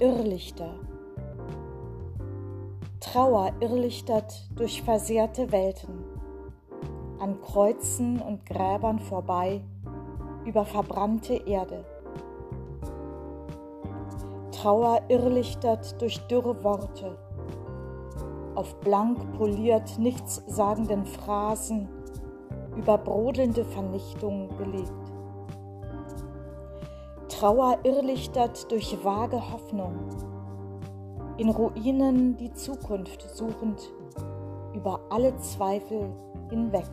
Irrlichter. Trauer irrlichtert durch versehrte Welten, an Kreuzen und Gräbern vorbei, über verbrannte Erde. Trauer irrlichtert durch dürre Worte, auf blank poliert nichtssagenden Phrasen über brodelnde Vernichtung gelegt. Trauer irrlichtert durch vage Hoffnung, in Ruinen die Zukunft suchend, über alle Zweifel hinweg.